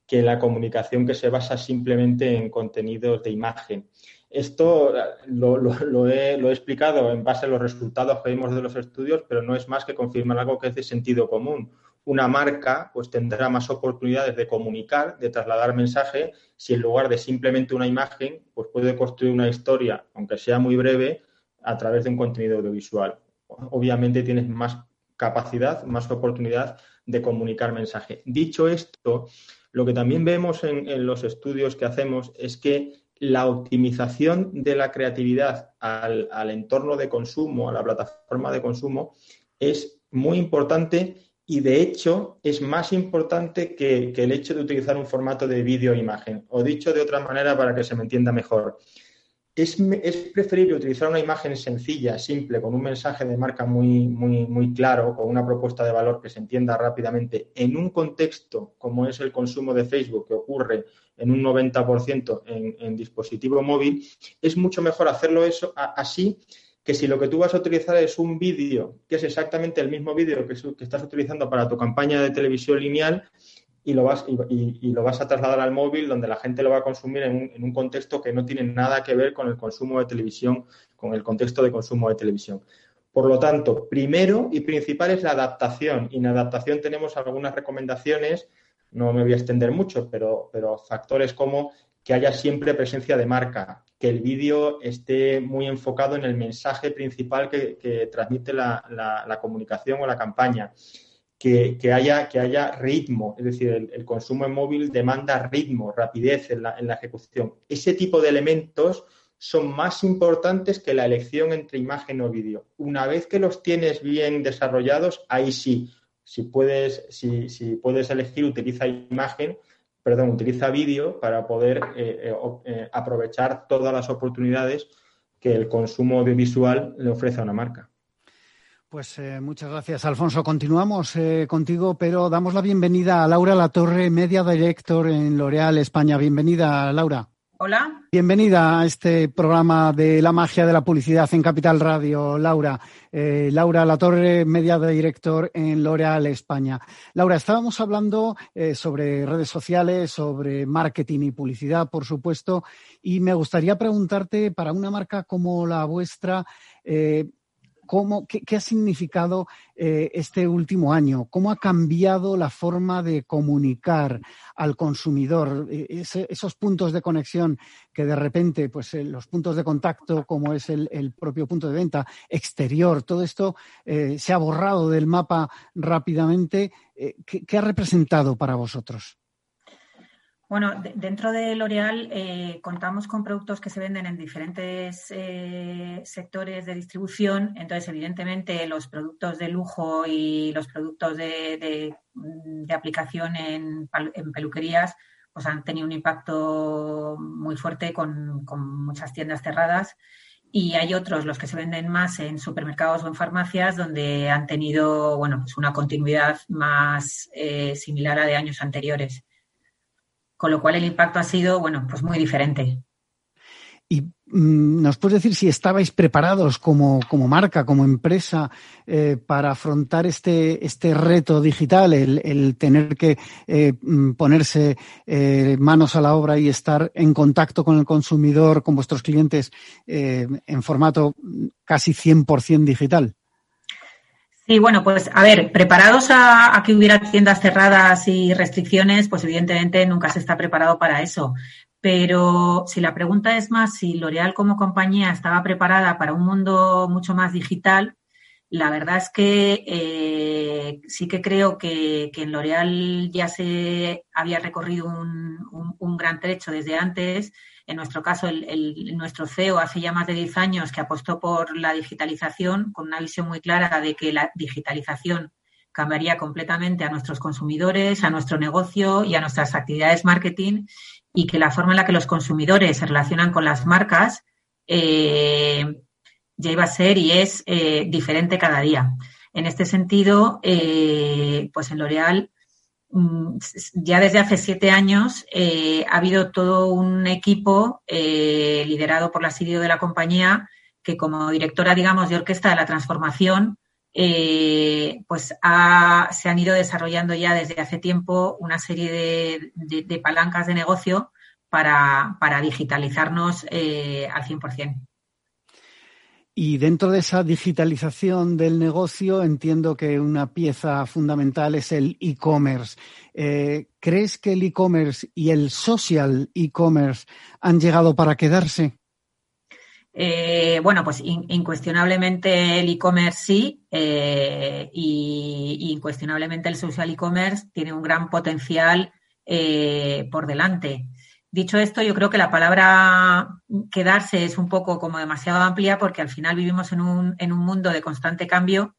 que la comunicación que se basa simplemente en contenidos de imagen. Esto lo, he, explicado en base a los resultados que vimos de los estudios, pero no es más que confirmar algo que es de sentido común. Una marca pues tendrá más oportunidades de comunicar, de trasladar mensaje, si en lugar de simplemente una imagen, pues puede construir una historia, aunque sea muy breve, a través de un contenido audiovisual. Obviamente tienes más capacidad, más oportunidad de comunicar mensaje. Dicho esto, lo que también vemos en los estudios que hacemos es que la optimización de la creatividad al, entorno de consumo, a la plataforma de consumo, es muy importante y de hecho es más importante que, el hecho de utilizar un formato de vídeo e imagen. O dicho de otra manera para que se me entienda mejor. Es, preferible utilizar una imagen sencilla, simple, con un mensaje de marca muy, muy, claro, con una propuesta de valor que se entienda rápidamente, en un contexto como es el consumo de Facebook, que ocurre en un 90% en, en dispositivo móvil, es mucho mejor hacerlo eso así que si lo que tú vas a utilizar es un vídeo, que es exactamente el mismo vídeo que, estás utilizando para tu campaña de televisión lineal, y lo vas, y, lo vas a trasladar al móvil donde la gente lo va a consumir en un, en un, contexto que no tiene nada que ver con el consumo de televisión, con el contexto de consumo de televisión. Por lo tanto, primero y principal es la adaptación. Y en adaptación tenemos algunas recomendaciones no me voy a extender mucho, pero, pero factores como que haya siempre presencia de marca, que el vídeo esté muy enfocado en el mensaje principal que, transmite la, comunicación o la campaña, que, haya, que haya ritmo, es decir, el, consumo en móvil demanda ritmo, rapidez en la, en la ejecución. Ese tipo de elementos son más importantes que la elección entre imagen o vídeo. Una vez que los tienes bien desarrollados, ahí sí, si puedes, si, si puedes elegir, utiliza imagen, perdón, utiliza vídeo para poder eh, eh, eh, aprovechar todas las oportunidades que el consumo audiovisual le ofrece a una marca. Pues eh, muchas gracias, Alfonso. Continuamos eh, contigo, pero damos la bienvenida a Laura Latorre, Media Director en L'Oréal España. Bienvenida, Laura. Hola. Bienvenida a este programa de la magia de la publicidad en Capital Radio, Laura. Eh, Laura Latorre, Media Director en L'Oréal España. Laura, estábamos hablando sobre redes sociales, sobre marketing y publicidad, por supuesto, y me gustaría preguntarte, para una marca como la vuestra, cómo, qué, ha significado eh, este último año, cómo ha cambiado la forma de comunicar al consumidor, e, esos puntos de conexión que de repente, pues eh, los puntos de contacto, como es el, propio punto de venta exterior, todo esto eh, se ha borrado del mapa rápidamente. ¿Qué ha representado para vosotros? Bueno, dentro de L'Oreal eh, contamos con productos que se venden en diferentes eh, sectores de distribución. Entonces, evidentemente, los productos de lujo y los productos de, aplicación en, peluquerías pues han tenido un impacto muy fuerte con, muchas tiendas cerradas. Y hay otros, los que se venden más en supermercados o en farmacias, donde han tenido bueno, pues una continuidad más eh, similar a de años anteriores con lo cual el impacto ha sido, bueno, pues muy diferente. ¿Y mm, nos puedes decir si estabais preparados como, marca, como empresa, eh, para afrontar este, este reto digital, el, tener que eh, mm, ponerse eh, manos a la obra y estar en contacto con el consumidor, con vuestros clientes, en formato casi 100% digital? Sí, bueno, pues a ver, preparados a, que hubiera tiendas cerradas y restricciones, pues evidentemente nunca se está preparado para eso. Pero si la pregunta es más si L'Oreal como compañía estaba preparada para un mundo mucho más digital, la verdad es que eh, sí que creo que, en L'Oreal ya se había recorrido un gran trecho desde antes en nuestro caso, el, nuestro CEO hace ya más de 10 años que apostó por la digitalización con una visión muy clara de que la digitalización cambiaría completamente a nuestros consumidores, a nuestro negocio y a nuestras actividades marketing y que la forma en la que los consumidores se relacionan con las marcas eh, ya iba a ser y es eh, diferente cada día. En este sentido, eh, pues en L'Oreal ya desde hace siete años eh, ha habido todo un equipo eh, liderado por la CEO de la compañía que como directora, digamos, de orquesta de la transformación, eh, pues se han ido desarrollando ya desde hace tiempo una serie de, palancas de negocio para, para digitalizarnos al 100%. Y dentro de esa digitalización del negocio, entiendo que una pieza fundamental es el e-commerce. Eh, ¿Crees que el e-commerce y el social e-commerce han llegado para quedarse? Eh, bueno, pues incuestionablemente el e-commerce sí eh, y, incuestionablemente el social e-commerce tiene un gran potencial por delante. Dicho esto, yo creo que la palabra quedarse es un poco como demasiado amplia porque al final vivimos en un, en un mundo de constante cambio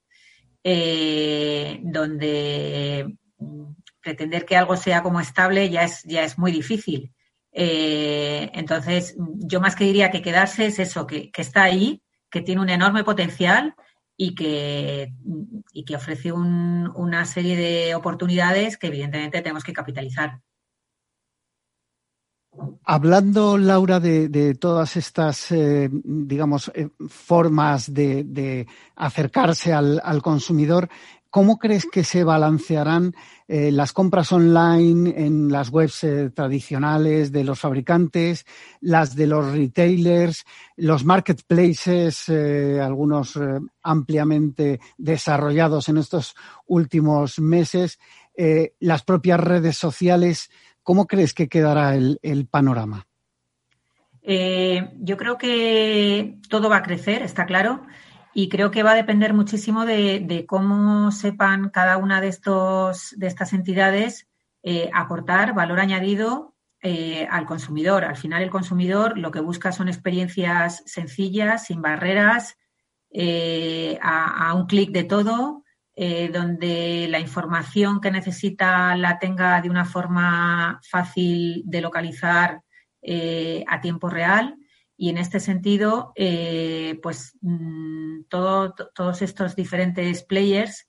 eh, donde pretender que algo sea como estable ya es, ya es muy difícil. Eh, entonces, yo más que diría que quedarse es eso, que, está ahí, que tiene un enorme potencial y que, y que ofrece una serie de oportunidades que evidentemente tenemos que capitalizar. Hablando, Laura, de, todas estas, eh, digamos, eh, formas de, acercarse al, consumidor, ¿cómo crees que se balancearán eh, las compras online en las webs tradicionales de los fabricantes, las de los retailers, los marketplaces, algunos ampliamente desarrollados en estos últimos meses, las propias redes sociales? ¿Cómo crees que quedará el, panorama? Eh, yo creo que todo va a crecer, está claro, y creo que va a depender muchísimo de, cómo sepan cada una de, estos, de estas entidades eh, aportar valor añadido eh, al consumidor. Al final, el consumidor lo que busca son experiencias sencillas, sin barreras, a, un clic de todo, eh, donde la información que necesita la tenga de una forma fácil de localizar eh, a tiempo real Y en este sentido, eh, pues mm, todos estos diferentes players,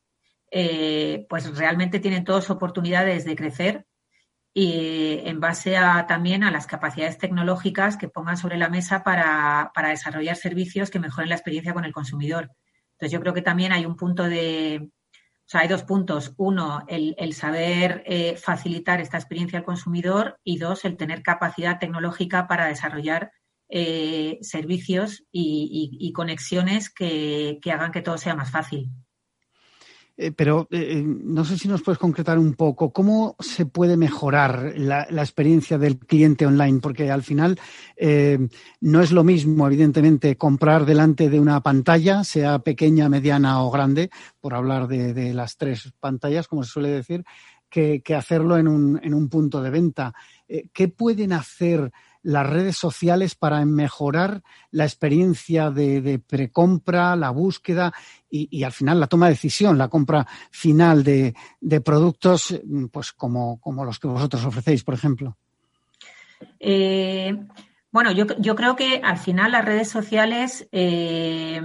pues realmente tienen todas oportunidades de crecer y en base a, también a las capacidades tecnológicas que pongan sobre la mesa para, para desarrollar servicios que mejoren la experiencia con el consumidor. Entonces, yo creo que también hay un punto de, o sea, hay dos puntos. Uno, el, saber eh, facilitar esta experiencia al consumidor y dos, el tener capacidad tecnológica para desarrollar eh, servicios y, conexiones que, hagan que todo sea más fácil. Eh, pero eh, eh, no sé si nos puedes concretar un poco cómo se puede mejorar la, experiencia del cliente online, porque al final no es lo mismo, evidentemente, comprar delante de una pantalla, sea pequeña, mediana o grande, por hablar de, las tres pantallas, como se suele decir, que, hacerlo en un, en un punto de venta. ¿Qué pueden hacer? Las redes sociales para mejorar la experiencia de, precompra, la búsqueda y, al final la toma de decisión, la compra final de, productos pues como, los que vosotros ofrecéis, por ejemplo? Eh, bueno, yo, creo que al final las redes sociales eh,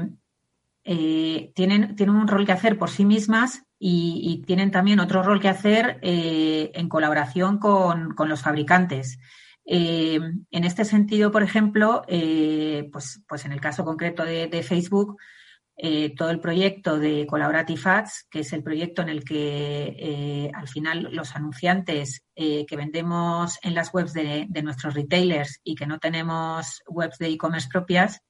eh, tienen, tienen un rol que hacer por sí mismas y, tienen también otro rol que hacer en colaboración con, con los fabricantes. Eh, en este sentido, por ejemplo, eh, pues, pues en el caso concreto de, Facebook, eh, todo el proyecto de Collaborative Ads, que es el proyecto en el que al final los anunciantes que vendemos en las webs de, de, nuestros retailers y que no tenemos webs de e-commerce propias,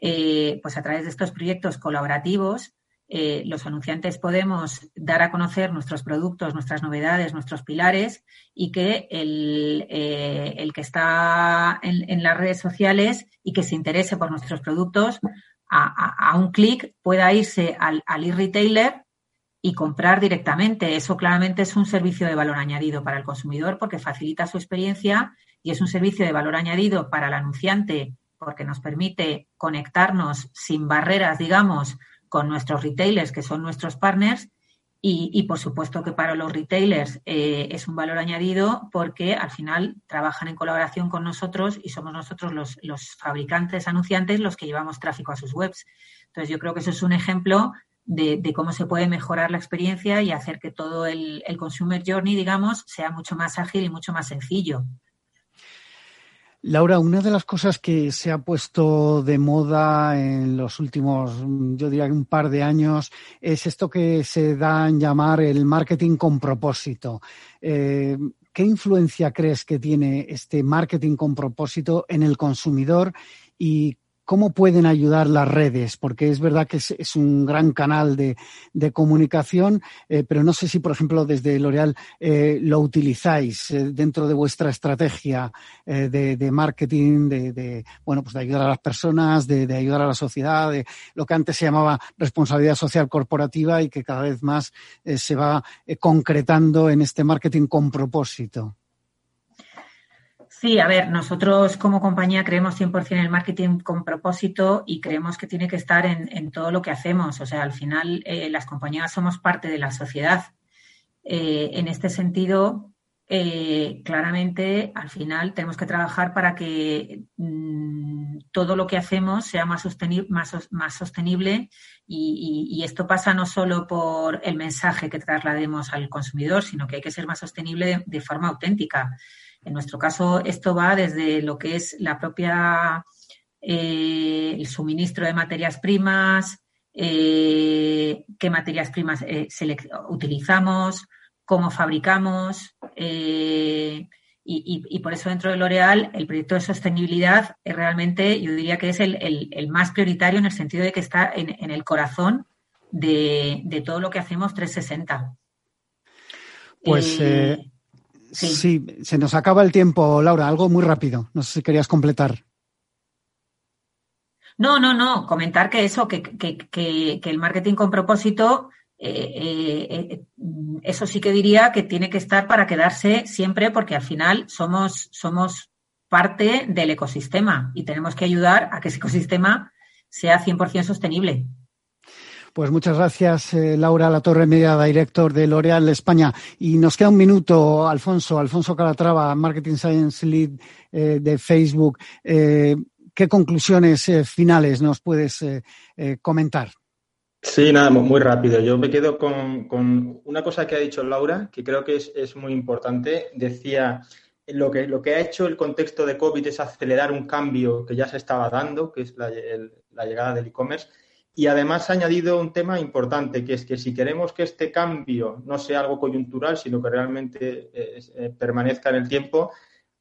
pues a través de estos proyectos colaborativos eh, los anunciantes podemos dar a conocer nuestros productos, nuestras novedades, nuestros pilares y que el, eh, que está en, las redes sociales y que se interese por nuestros productos a, un clic pueda irse al, al e-retailer y comprar directamente. Eso claramente es un servicio de valor añadido para el consumidor porque facilita su experiencia y es un servicio de valor añadido para el anunciante porque nos permite conectarnos sin barreras, digamos, con nuestros retailers, que son nuestros partners, y, por supuesto que para los retailers eh, es un valor añadido porque al final trabajan en colaboración con nosotros y somos nosotros los, fabricantes, anunciantes, los que llevamos tráfico a sus webs. Entonces yo creo que eso es un ejemplo de, cómo se puede mejorar la experiencia y hacer que todo el, el consumer journey, digamos, sea mucho más ágil y mucho más sencillo. Laura, una de las cosas que se ha puesto de moda en los últimos, yo diría un par de años, es esto que se da en llamar el marketing con propósito. Eh, ¿Qué influencia crees que tiene este marketing con propósito en el consumidor y ¿Cómo pueden ayudar las redes? Porque es verdad que es, un gran canal de, comunicación, eh, pero no sé si, por ejemplo, desde L'Oreal eh, lo utilizáis eh, dentro de vuestra estrategia de, marketing, de, bueno, pues de ayudar a las personas, de, ayudar a la sociedad, de lo que antes se llamaba responsabilidad social corporativa y que cada vez más se va concretando en este marketing con propósito. Sí, a ver, nosotros como compañía creemos 100% en el marketing con propósito y creemos que tiene que estar en, todo lo que hacemos. O sea, al final eh, las compañías somos parte de la sociedad. Eh, en este sentido, eh, claramente al final tenemos que trabajar para que mm, todo lo que hacemos sea más, más, sostenible y, esto pasa no solo por el mensaje que traslademos al consumidor, sino que hay que ser más sostenible de forma auténtica. En nuestro caso, esto va desde lo que es la propia eh, el suministro de materias primas, eh, qué materias primas eh, utilizamos, cómo fabricamos. Y, por eso dentro de L'Oreal el proyecto de sostenibilidad es realmente, yo diría que es el, más prioritario en el sentido de que está en, el corazón de, de, todo lo que hacemos 360. Pues Sí. se nos acaba el tiempo, Laura. Algo muy rápido. No sé si querías completar. No, no, no. Comentar que eso, que, que, que, el marketing con propósito, eh, eh, eh, eso sí que diría que tiene que estar para quedarse siempre, porque al final somos, somos parte del ecosistema y tenemos que ayudar a que ese ecosistema sea 100% sostenible. Pues muchas gracias, eh, Laura La Torre Media, director de L'Oreal España. Y nos queda un minuto, Alfonso, Alfonso Calatrava, Marketing Science Lead eh, de Facebook. Eh, ¿qué conclusiones finales nos puedes comentar? Sí, nada, muy rápido. Yo me quedo con, una cosa que ha dicho Laura, que creo que es, muy importante. Decía, lo que, lo que ha hecho el contexto de COVID es acelerar un cambio que ya se estaba dando, que es la, llegada del e-commerce. Y además ha añadido un tema importante, que es que si queremos que este cambio no sea algo coyuntural, sino que realmente eh, eh, permanezca en el tiempo,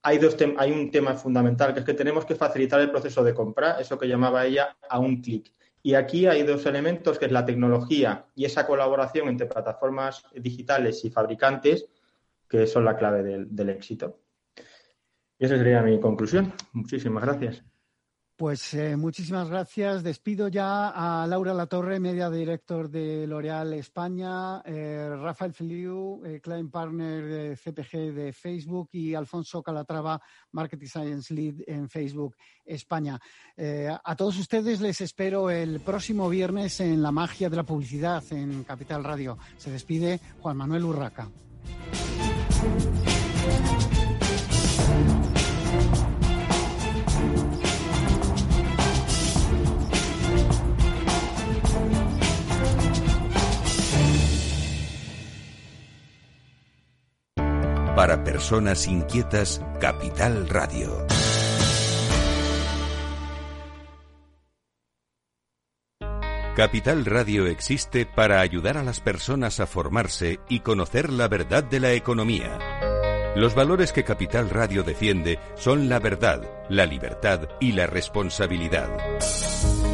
hay, dos hay un tema fundamental, que es que tenemos que facilitar el proceso de compra, eso que llamaba ella a un clic. Y aquí hay dos elementos, que es la tecnología y esa colaboración entre plataformas digitales y fabricantes, que son la clave del, éxito. Y esa sería mi conclusión. Muchísimas gracias. Pues eh, muchísimas gracias. Despido ya a Laura Latorre, media director de L'Oréal España, eh, Rafael Feliu, eh, client partner de CPG de Facebook y Alfonso Calatrava, Marketing Science Lead en Facebook España. a todos ustedes les espero el próximo viernes en La Magia de la Publicidad en Capital Radio. Se despide Juan Manuel Urraca. Para personas inquietas, Capital Radio. Capital Radio existe para ayudar a las personas a formarse y conocer la verdad de la economía. Los valores que Capital Radio defiende son la verdad, la libertad y la responsabilidad.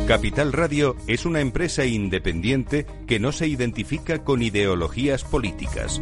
Capital Radio es una empresa independiente que no se identifica con ideologías políticas.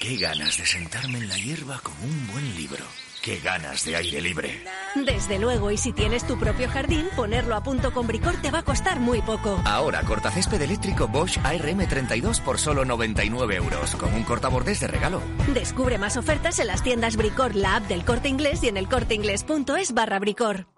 Qué ganas de sentarme en la hierba con un buen libro. ¡Qué ganas de aire libre! Desde luego, y si tienes tu propio jardín, ponerlo a punto con Bricor te va a costar muy poco. Ahora, cortacésped eléctrico Bosch ARM32 por solo 99 euros, con un cortabordes de regalo. Descubre más ofertas en las tiendas Bricor, la app del Corte Inglés y en el corteinglés.es barra Bricor.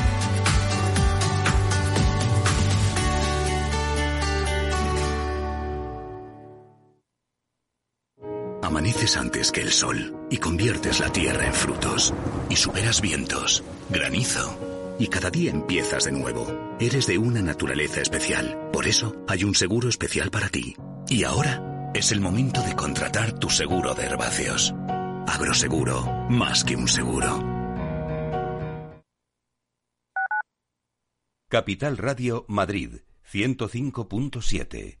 Amaneces antes que el sol y conviertes la tierra en frutos y superas vientos, granizo y cada día empiezas de nuevo. Eres de una naturaleza especial, por eso hay un seguro especial para ti. Y ahora es el momento de contratar tu seguro de herbáceos. Agroseguro, más que un seguro. Capital Radio Madrid 105.7